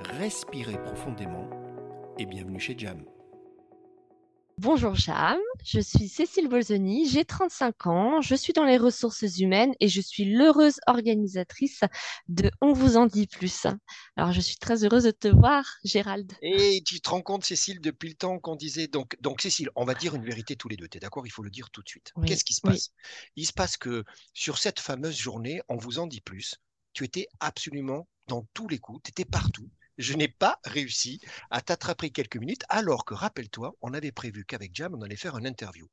respirez profondément et bienvenue chez Jam. Bonjour Jam, je suis Cécile Bolzoni, j'ai 35 ans, je suis dans les ressources humaines et je suis l'heureuse organisatrice de On vous en dit plus. Alors je suis très heureuse de te voir Gérald. Et tu te rends compte Cécile depuis le temps qu'on disait donc donc Cécile, on va dire une vérité tous les deux, tu es d'accord, il faut le dire tout de suite. Oui, Qu'est-ce qui se oui. passe? Il se passe que sur cette fameuse journée, on vous en dit plus, tu étais absolument dans tous les coups, tu étais partout. Je n'ai pas réussi à t'attraper quelques minutes, alors que, rappelle-toi, on avait prévu qu'avec Jam, on allait faire une interview.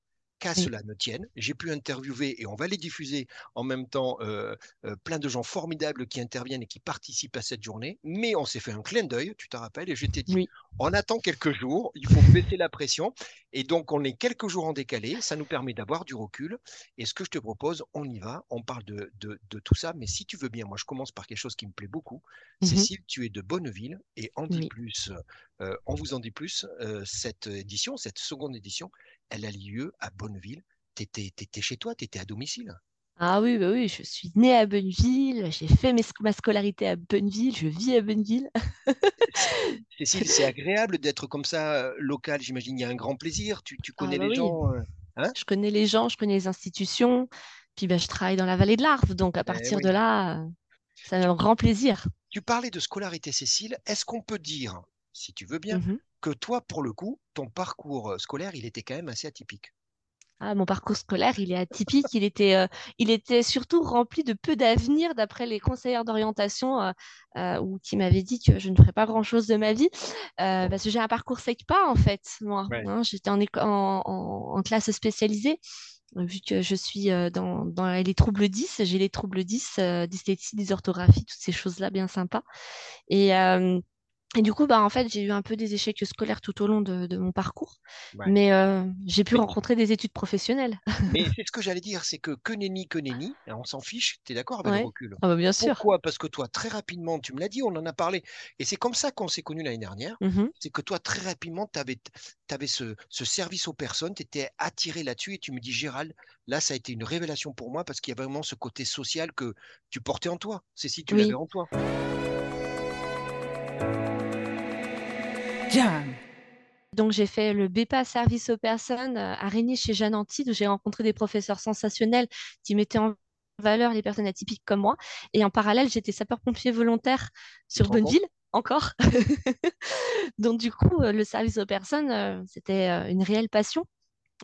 Qu'à Oui. cela ne tienne, j'ai pu interviewer et on va les diffuser en même temps euh, euh, plein de gens formidables qui interviennent et qui participent à cette journée. Mais on s'est fait un clin d'œil, tu te rappelles, et je t'ai dit, Oui. on attend quelques jours, il faut baisser la pression. Et donc, on est quelques jours en décalé, ça nous permet d'avoir du recul. Et ce que je te propose, on y va, on parle de, de, de tout ça. Mais si tu veux bien, moi, je commence par quelque chose qui me plaît beaucoup. Mhm. Cécile, tu es de Bonneville et en dit Oui. plus, euh, on vous en dit plus, cette édition, cette seconde édition, elle a lieu à Bonneville. Tu étais, chez toi, tu étais à domicile. Ah oui, bah oui, je suis née à Bonneville, j'ai fait mes- ma scolarité à Bonneville, je vis à Bonneville. Cécile, c'est agréable d'être comme ça, euh, local, j'imagine, il y a un grand plaisir. Tu, tu Ah connais bah les oui, gens. euh, hein? Je connais les gens, je connais les institutions, puis bah, je travaille dans la vallée de l'Arve, donc à Eh partir de là, c'est un grand plaisir. Tu parlais de scolarité, Cécile. Est-ce qu'on peut dire, si tu veux bien, Mhm. Que toi, pour le coup, ton parcours euh, scolaire, il était quand même assez atypique? Ah, mon parcours scolaire, il est atypique. Il était, euh, il était surtout rempli de peu d'avenir, d'après les conseillères d'orientation euh, euh, ou qui m'avaient dit que je ne ferais pas grand-chose de ma vie, euh, parce que j'ai un parcours SECPA en fait. Moi, Ouais. hein, j'étais en, éco- en, en- en classe spécialisée. Vu que je suis euh, dans, dans les troubles 10, j'ai les troubles 10, euh, dyslexie, dysorthographie, toutes ces choses-là bien sympas. Et, euh, et du coup, bah, en fait, j'ai eu un peu des échecs scolaires tout au long de, de mon parcours, Ouais. mais euh, j'ai pu Mais, rencontrer des études professionnelles. mais c'est ce que j'allais dire, c'est que que nenni, que nenni, hein, on s'en fiche, tu es d'accord avec le recul? Ah bah, bien sûr. Pourquoi? Parce que toi, très rapidement, tu me l'as dit, on en a parlé, et c'est comme ça qu'on s'est connus l'année dernière, Mhm. c'est que toi, très rapidement, tu avais, ce, ce service aux personnes, tu étais attiré là-dessus, et tu me dis, Gérald, là, ça a été une révélation pour moi, parce qu'il y a vraiment ce côté social que tu portais en toi. C'est si tu l'avais Oui. en toi. Donc, j'ai fait le BEPA service aux personnes euh, à Régnier chez Jeanne Antide, où j'ai rencontré des professeurs sensationnels qui mettaient en valeur les personnes atypiques comme moi. Et en parallèle, j'étais sapeur-pompier volontaire sur? Bonneville, encore. Donc, du coup, euh, le service aux personnes, euh, c'était une réelle passion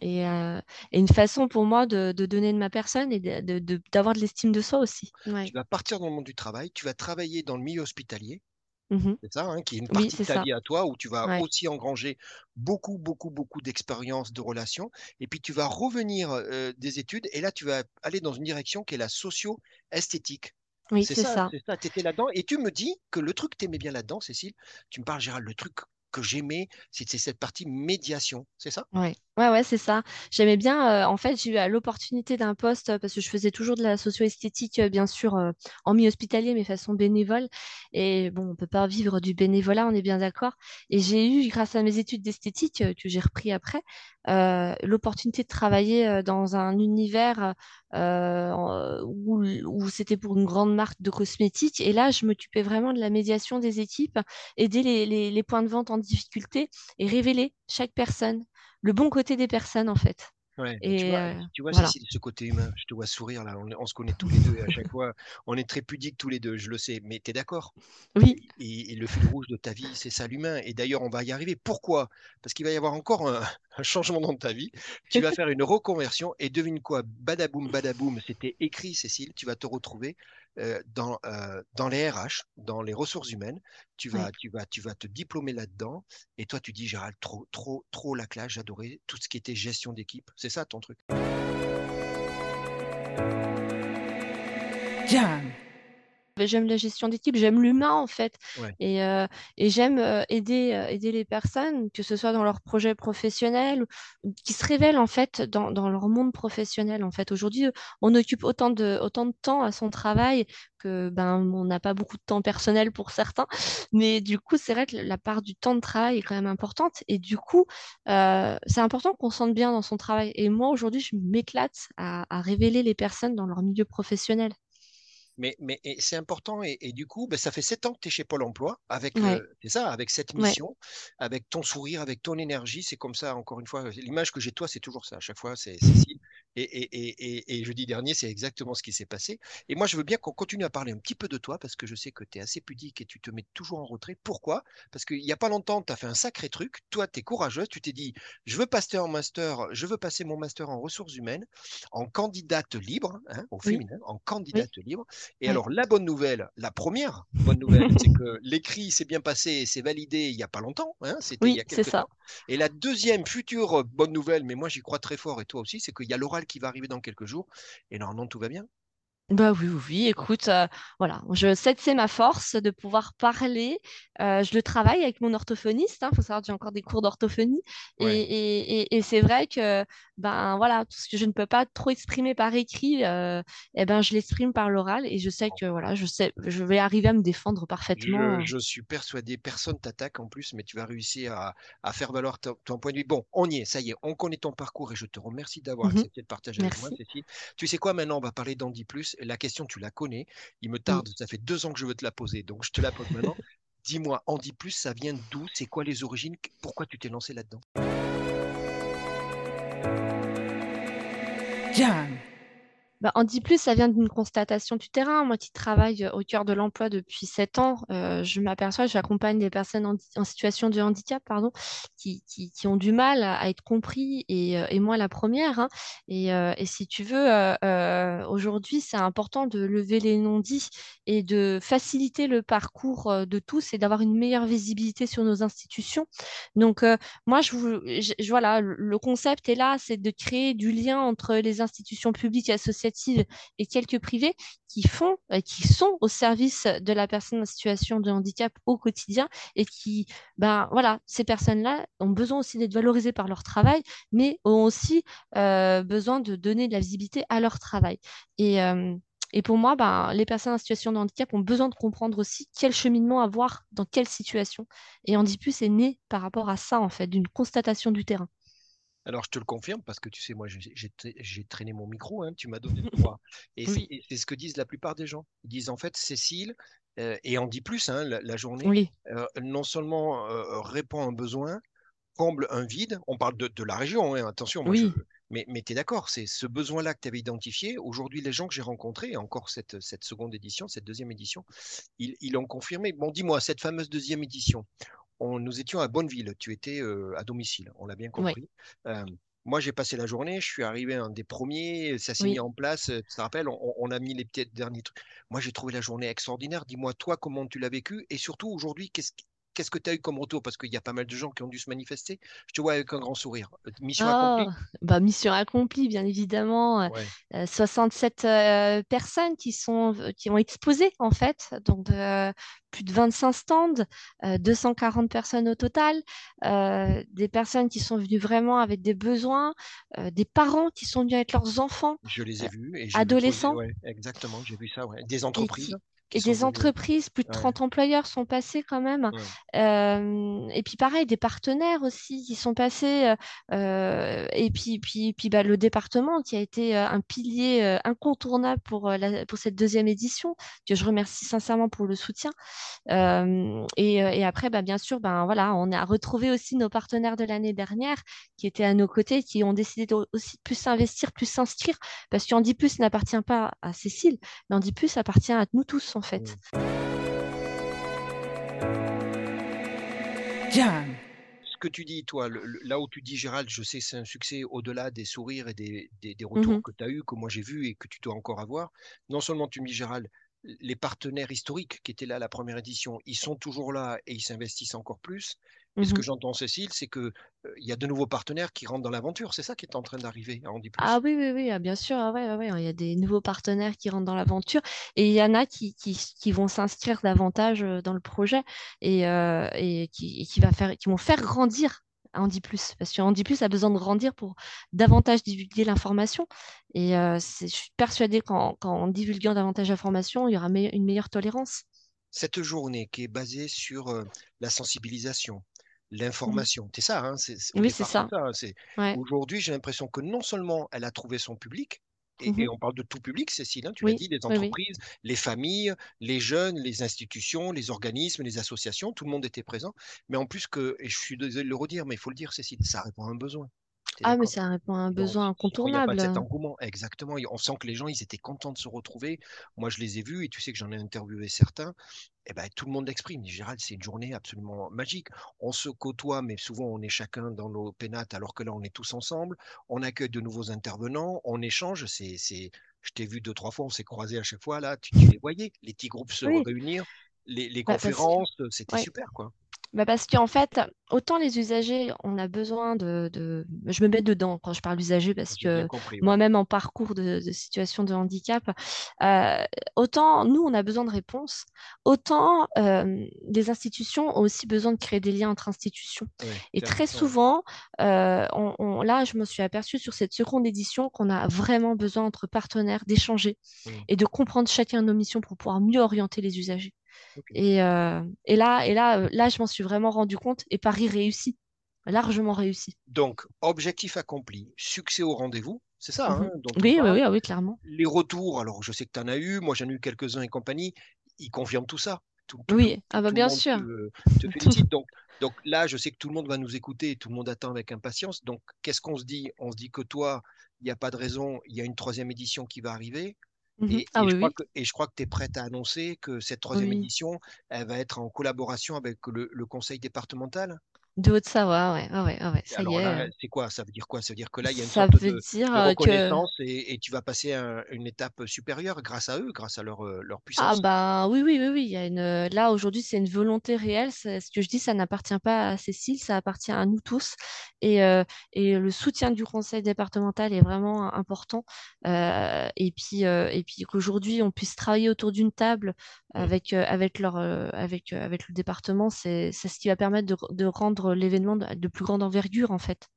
et, euh, et une façon pour moi de, de donner de ma personne et de- de- de- d'avoir de l'estime de soi aussi. Ouais. Tu vas partir dans le monde du travail, tu vas travailler dans le milieu hospitalier, Mhm. c'est ça, hein, qui est une Oui, partie de ta ça. vie à toi, où tu vas Ouais. aussi engranger beaucoup, beaucoup, beaucoup d'expériences, de relations, et puis tu vas revenir euh, des études, et là, tu vas aller dans une direction qui est la socio-esthétique. Oui, C'est ça, ça. c'est ça, tu étais là-dedans, et tu me dis que le truc que tu aimais bien là-dedans, Cécile, tu me parles, Gérald, le truc que j'aimais, c'est cette partie médiation, c'est ça? Ouais, ouais, ouais, c'est ça. J'aimais bien, euh, en fait, j'ai eu l'opportunité d'un poste, parce que je faisais toujours de la socio-esthétique, euh, bien sûr, euh, en milieu hospitalier, mais façon bénévole. Et bon, on peut pas vivre du bénévolat, on est bien d'accord. Et j'ai eu, grâce à mes études d'esthétique, euh, que j'ai repris après, l'opportunité de travailler dans un univers où, où c'était pour une grande marque de cosmétiques. Et là, je m'occupais vraiment de la médiation des équipes, aider les, les les points de vente en difficulté et révéler chaque personne le bon côté des personnes en fait. Ouais, tu vois, euh, tu vois, voilà. Cécile, ce côté humain, je te vois sourire là, on, on se connaît tous les deux et à chaque fois, on est très pudiques tous les deux, je le sais, mais tu es d'accord? Oui, Et, et le fil rouge de ta vie, c'est ça l'humain. Et d'ailleurs, on va y arriver. Pourquoi? Parce qu'il va y avoir encore un, un changement dans ta vie. Tu vas faire une reconversion et devine quoi? Badaboum, badaboum, c'était écrit, Cécile, tu vas te retrouver euh, dans, euh, dans les RH, dans les ressources humaines. Tu vas, tu vas, tu vas te diplômer là-dedans. Et toi, tu dis, Gérald, trop, trop, trop la classe, j'adorais tout ce qui était gestion d'équipe. C'est ça ton truc? J'aime la gestion d'équipe, j'aime l'humain en fait. Ouais. Et, euh, et j'aime euh, aider, euh, aider les personnes, que ce soit dans leur projet professionnel, ou qui se révèlent en fait dans, dans leur monde professionnel. En fait, aujourd'hui, on occupe autant de, autant de temps à son travail que ben, on n'a pas beaucoup de temps personnel pour certains. Mais du coup, c'est vrai que la part du temps de travail est quand même importante. Et du coup, euh, c'est important qu'on se sente bien dans son travail. Et moi, aujourd'hui, je m'éclate à, à révéler les personnes dans leur milieu professionnel. Mais, mais c'est important et, et du coup, ben, ça fait sept ans que tu es chez Pôle Emploi avec, Ouais, euh, c'est ça, avec cette ouais, mission, avec ton sourire, avec ton énergie. C'est comme ça, encore une fois, l'image que j'ai de toi, c'est toujours ça. À chaque fois, c'est Cécile. Et, et, et, et, et jeudi dernier, c'est exactement ce qui s'est passé. Et moi, je veux bien qu'on continue à parler un petit peu de toi parce que je sais que tu es assez pudique et tu te mets toujours en retrait. Pourquoi? Parce qu'il n'y a pas longtemps, tu as fait un sacré truc. Toi, tu es courageuse. Tu t'es dit, je veux passer en master, je veux passer mon master en ressources humaines, en candidate libre, hein, au oui, féminin, en oui, candidate libre. Et alors, la bonne nouvelle, la première bonne nouvelle, c'est que l'écrit s'est bien passé et c'est validé il n'y a pas longtemps, hein, c'était il y Oui, a c'est quelques ça. temps. Et la deuxième future bonne nouvelle, mais moi j'y crois très fort et toi aussi, c'est qu'il y a qui va arriver dans quelques jours et normalement tout va bien. Bah oui, oui, oui, écoute, euh, voilà, je sais que c'est ma force de pouvoir parler. Euh, je le travaille avec mon orthophoniste, il faut savoir que j'ai encore des cours d'orthophonie. Et, Ouais. et, et, et c'est vrai que ben voilà, tout ce que je ne peux pas trop exprimer par écrit, euh, eh ben, je l'exprime par l'oral et je sais que voilà, je sais, je vais arriver à me défendre parfaitement. je suis persuadé, personne t'attaque en plus, mais tu vas réussir à, à faire valoir ton, ton point de vue. Bon, on y est, ça y est, on connaît ton parcours et je te remercie d'avoir Mhm, accepté de partager avec moi. Cécile. Tu sais quoi, maintenant, on va parler d'Andy Plus. La question, tu la connais. Il me Oui. tarde, ça fait deux ans que je veux te la poser, donc je te la pose maintenant. Dis-moi, Andy Plus, ça vient d'où? C'est quoi les origines? Pourquoi tu t'es lancé là-dedans? Jam. Bah, en dit plus, ça vient d'une constatation du terrain. Moi qui travaille euh, au cœur de l'emploi depuis sept ans, euh, je m'aperçois, j'accompagne des personnes en, situation de handicap, pardon, qui, qui, ont du mal à, être compris, et, euh, et moi la première. hein. Et, et si tu veux, aujourd'hui, c'est important de lever les non-dits et de faciliter le parcours de tous et d'avoir une meilleure visibilité sur nos institutions. Donc, moi, je, vous- je- voilà, le concept est là, c'est de créer du lien entre les institutions publiques et et quelques privées qui font, euh, qui sont au service de la personne en situation de handicap au quotidien et qui, ben voilà, ces personnes-là ont besoin aussi d'être valorisées par leur travail, mais ont aussi euh, besoin de donner de la visibilité à leur travail. Et euh, et pour moi, ben, les personnes en situation de handicap ont besoin de comprendre aussi quel cheminement avoir dans quelle situation. Et Handipus est né par rapport à ça, en fait, d'une constatation du terrain. Alors, je te le confirme parce que tu sais, moi, j'ai j'ai tra- j'ai traîné mon micro, hein, tu m'as donné le droit. Et c'est Oui, et c'est ce que disent la plupart des gens. Ils disent en fait, Cécile, euh, et en dit plus, hein, la, la journée, oui, euh, non seulement euh, répond à un besoin, comble un vide. On parle de, de la région, hein, attention, moi je. oui, Mais, mais tu es d'accord, c'est ce besoin-là que tu avais identifié. Aujourd'hui, les gens que j'ai rencontrés, encore cette, cette seconde édition, cette deuxième édition, ils, ils l'ont confirmé. Bon, dis-moi, cette fameuse deuxième édition, on, nous étions à Bonneville, tu étais euh, à domicile, on l'a bien oui, compris. Euh, moi, j'ai passé la journée, je suis arrivé un des premiers, ça s'est mis en place, euh, tu te rappelles, on, on a mis les petits derniers trucs. Moi, j'ai trouvé la journée extraordinaire. Dis-moi, toi, comment tu l'as vécu? Et surtout aujourd'hui, qu'est-ce qu'est-ce que tu as eu comme retour? Parce qu'il y a pas mal de gens qui ont dû se manifester. Je te vois avec un grand sourire. Euh, Mission accomplie? bah mission accomplie, bien évidemment. Euh, Ouais. euh, 67 euh, personnes qui sont, qui ont exposé, en fait. Donc, plus de 25 stands, euh, 240 personnes au total, euh, des personnes qui sont venues vraiment avec des besoins, euh, des parents qui sont venus avec leurs enfants, Je les ai vus et adolescents, ouais, exactement, j'ai vu ça, ouais. Des entreprises? Et des entreprises, plus de Ouais, 30 employeurs sont passés quand même. ouais. Euh, et puis pareil, des partenaires aussi qui sont passés. euh, et puis, puis, puis bah, le département qui a été euh, un pilier euh, incontournable pour, euh, la- pour cette deuxième édition, que je remercie sincèrement pour le soutien. Euh, et, euh, et après, bah, bien sûr, ben, voilà, on a retrouvé aussi nos partenaires de l'année dernière qui étaient à nos côtés, qui ont décidé de aussi plus s'investir, plus s'inscrire, parce qu'Andy Plus n'appartient pas à Cécile, mais Andy Plus appartient à nous tous, en fait. Mm. Ce que tu dis, toi, le- le- là où tu dis, Gérald, je sais que c'est un succès au-delà des sourires et des, des- des retours Mhm. que tu as eus, que moi j'ai vus et que tu dois encore avoir. Non seulement tu me dis, Gérald, les partenaires historiques qui étaient là à la première édition, ils sont toujours là et ils s'investissent encore plus. Ce que j'entends, Cécile, c'est qu'il il y a de nouveaux partenaires qui rentrent dans l'aventure. C'est ça qui est en train d'arriver à Plus. Ah oui, oui, oui, ah, bien sûr. Ah ouais, ouais, Il y a des nouveaux partenaires qui rentrent dans l'aventure. Et il y en a qui, qui, qui vont s'inscrire davantage dans le projet et, et, qui, et qui, va faire, qui vont faire grandir Andy Plus, parce que Andy Plus a besoin de grandir pour davantage divulguer l'information. Et je suis persuadée qu'en divulguant davantage l'information, il y aura une meilleure tolérance. Cette journée qui est basée sur la sensibilisation, l'information, c'est ça, hein, oui, c'est ça. Hein, aujourd'hui, j'ai l'impression que non seulement elle a trouvé son public, et, mmh on parle de tout public, Cécile, hein, tu l'as dit, les entreprises, les familles, les jeunes, les institutions, les organismes, les associations, tout le monde était présent. Mais en plus que, et je suis désolé de le redire, mais il faut le dire, Cécile, ça répond à un besoin. Ah, mais ça répond à un besoin incontournable. Il n'y a pas cet engouement, exactement. On sent que les gens, ils étaient contents de se retrouver. Moi, je les ai vus et tu sais que j'en ai interviewé certains. Eh ben, tout le monde l'exprime. Gérald, c'est une journée absolument magique. On se côtoie, mais souvent on est chacun dans nos pénates, alors que là, on est tous ensemble. On accueille de nouveaux intervenants, on échange. C'est, c'est... Je t'ai vu deux, trois fois, on s'est croisés à chaque fois. Là, tu, les voyais, les petits groupes se réunir, les, les bah, conférences, c'était super, quoi. Bah parce qu'en fait, autant les usagers, on a besoin de, Je me mets dedans quand je parle usagers parce que moi-même en parcours de, situation de handicap, euh, autant nous, on a besoin de réponses, autant euh, les institutions ont aussi besoin de créer des liens entre institutions. Et très souvent, euh, on, là, je me suis aperçue sur cette seconde édition qu'on a vraiment besoin entre partenaires d'échanger mmh. et de comprendre chacun nos missions pour pouvoir mieux orienter les usagers. Et, euh, et, là, et là, euh, là, je m'en suis vraiment rendu compte et Paris réussit, largement réussi. Donc, objectif accompli, succès au rendez-vous, c'est ça hein, mmh oui, oui, oui, oui, clairement. Les retours, alors je sais que tu en as eu, moi j'en ai eu quelques-uns et compagnie, ils confirment tout ça. oui, ah bah, bien sûr. Te, félicite. donc, donc là, je sais que tout le monde va nous écouter et tout le monde attend avec impatience. Donc, qu'est-ce qu'on se dit? On se dit que toi, il n'y a pas de raison, il y a une troisième édition qui va arriver. Mmh ah et, je crois que, tu es prête à annoncer que cette troisième édition, elle va être en collaboration avec le conseil départemental? De Haute-Savoie, ouais, ouais, ouais, ça y est. Euh. c'est quoi? Ça veut dire quoi? Ça veut dire que là, il y a une sorte de, euh, reconnaissance et, tu vas passer une étape supérieure grâce à eux, grâce à leur, euh, leur ah puissance? Ah bah oui, oui, oui, oui. Il y a une... Là, aujourd'hui, c'est une volonté réelle. Ce que je dis, ça n'appartient pas à Cécile, ça appartient à nous tous. Et, et le soutien du conseil départemental est vraiment important. et puis, et puis qu'aujourd'hui, on puisse travailler autour d'une table mmh. avec, avec, leur, avec, avec le département, c'est ce qui va permettre de, de rendre l'événement de, plus grande envergure en fait.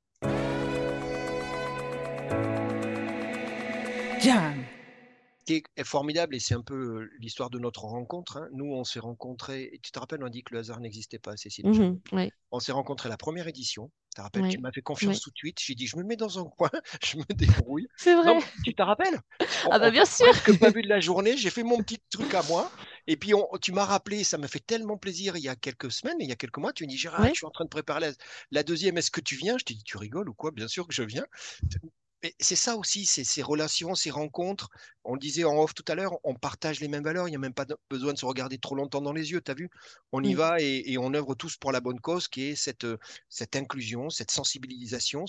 qui est formidable et c'est un peu euh, l'histoire de notre rencontre. Hein. Nous, on s'est rencontrés, et tu te rappelles, on a dit que le hasard n'existait pas, Cécile. Mmh on s'est rencontrés la première édition. Tu te rappelles, tu m'as fait confiance tout de suite. J'ai dit, je me mets dans un coin, je me débrouille. C'est vrai. tu te rappelles? Ah bah bien sûr. que pas vu de la journée, j'ai fait mon petit truc à moi. Et puis tu m'as rappelé, ça m'a fait tellement plaisir il y a quelques semaines, il y a quelques mois, tu me dis, Gérard, je suis en train de préparer la, la deuxième, est-ce que tu viens? Je t'ai dit, tu rigoles ou quoi? Bien sûr que je viens c'est ça aussi, c'est ces relations, ces rencontres. On le disait en off tout à l'heure, on partage les mêmes valeurs, il n'y a même pas besoin de se regarder trop longtemps dans les yeux, tu as vu? On y va et, on œuvre tous pour la bonne cause qui est cette, cette inclusion, cette sensibilisation.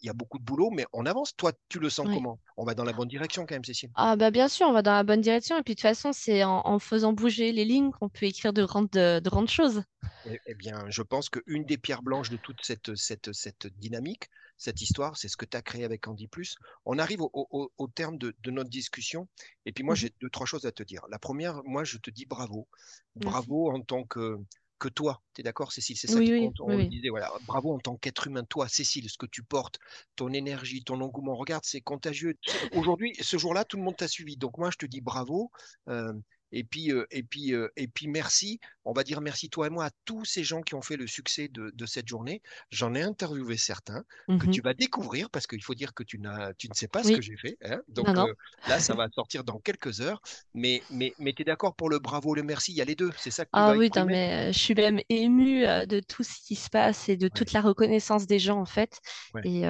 Il y a beaucoup de boulot, mais on avance. Toi, tu le sens comment? On va dans la bonne direction quand même, Cécile Ah bah bien sûr, on va dans la bonne direction. Et puis de toute façon, c'est en, faisant bouger les lignes qu'on peut écrire de grandes, de, grandes choses. Eh, eh, bien, je pense qu'une des pierres blanches de toute cette, cette, cette dynamique, cette histoire, c'est ce que tu as créé avec Andy Plus. On arrive au, terme de, notre discussion. Et puis moi, mmh j'ai deux, trois choses à te dire. La première, moi, je te dis bravo. Bravo en tant que, que toi. Tu es d'accord, Cécile? C'est ça qui compte. On disait, voilà, bravo en tant qu'être humain. Toi, Cécile, ce que tu portes, ton énergie, ton engouement. Regarde, c'est contagieux. Aujourd'hui, ce jour-là, tout le monde t'a suivi. Donc moi, je te dis bravo. Euh, et puis, euh, et, puis, euh, et puis, merci, on va dire merci toi et moi à tous ces gens qui ont fait le succès de, cette journée. J'en ai interviewé certains que mmh tu vas découvrir parce qu'il faut dire que tu, tu ne sais pas ce que j'ai fait. Hein. Donc euh, là, ça va sortir dans quelques heures. Mais, mais, mais tu es d'accord pour le bravo, le merci, il y a les deux. C'est ça que Ah oui, mais je suis même émue de tout ce qui se passe et de toute la reconnaissance des gens en fait. Et,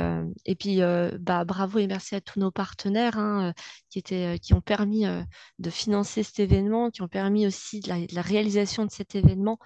et puis, bah, bravo et merci à tous nos partenaires hein, qui, étaient, qui ont permis de financer cet événement qui ont permis aussi la, réalisation de cet événement.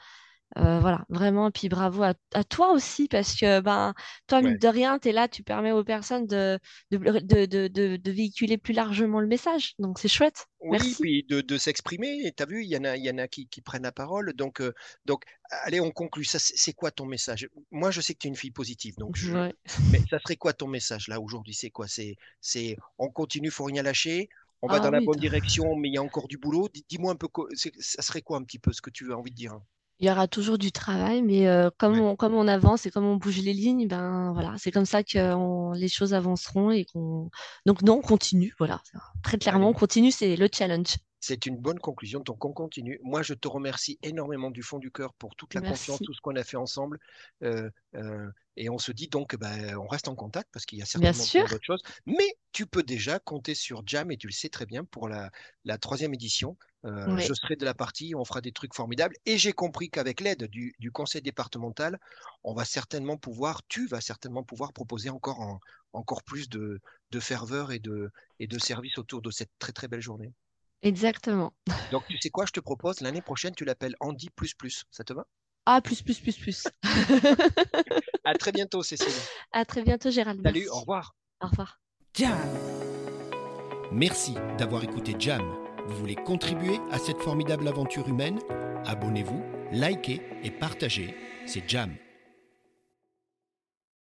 Euh, voilà, vraiment. Et puis bravo à, à toi aussi, parce que ben, toi, mine Ouais. de rien, tu es là, tu permets aux personnes de, de, de, de, de- de véhiculer plus largement le message. Donc c'est chouette. Oui, Merci. puis de, de s'exprimer. Tu as vu, il y en a, y en a qui, qui prennent la parole. Donc, euh, donc, allez, on conclut. Ça, c'est quoi ton message? Moi, je sais que tu es une fille positive. Donc, je... Ouais. Mais ça serait quoi ton message là aujourd'hui? C'est quoi? C'est, c'est, on continue, faut rien lâcher? On va Ah dans la bonne direction, mais il y a encore du boulot. Dis- Dis-moi un peu, ça serait quoi un petit peu ce que tu as envie de dire? il y aura toujours du travail, mais euh, comme Ouais. on, comme on avance et comme on bouge les lignes, ben voilà, c'est comme ça que on- les choses avanceront et qu'on. Donc non, on continue. Voilà, très clairement, on continue, c'est le challenge. C'est une bonne conclusion, donc on continue. Moi, je te remercie énormément du fond du cœur pour toute la confiance, tout ce qu'on a fait ensemble. Euh, euh, et on se dit donc, ben, on reste en contact parce qu'il y a certainement d'autres choses. Mais tu peux déjà compter sur Jam, et tu le sais très bien, pour la, la troisième édition. Euh, Oui, je serai de la partie, on fera des trucs formidables. Et j'ai compris qu'avec l'aide du, du conseil départemental, on va certainement pouvoir, tu vas certainement pouvoir proposer encore, en- encore plus de, de ferveur et de, et de service autour de cette très très belle journée. Exactement. Donc, tu sais quoi, je te propose, l'année prochaine, tu l'appelles Andy plus plus. Ça te va? Ah, plus, plus, plus, plus. À très bientôt, Cécile. À très bientôt, Gérald. Salut, Merci. au revoir. Au revoir. Jam. Merci d'avoir écouté Jam. Vous voulez contribuer à cette formidable aventure humaine? Abonnez-vous, likez et partagez. C'est Jam.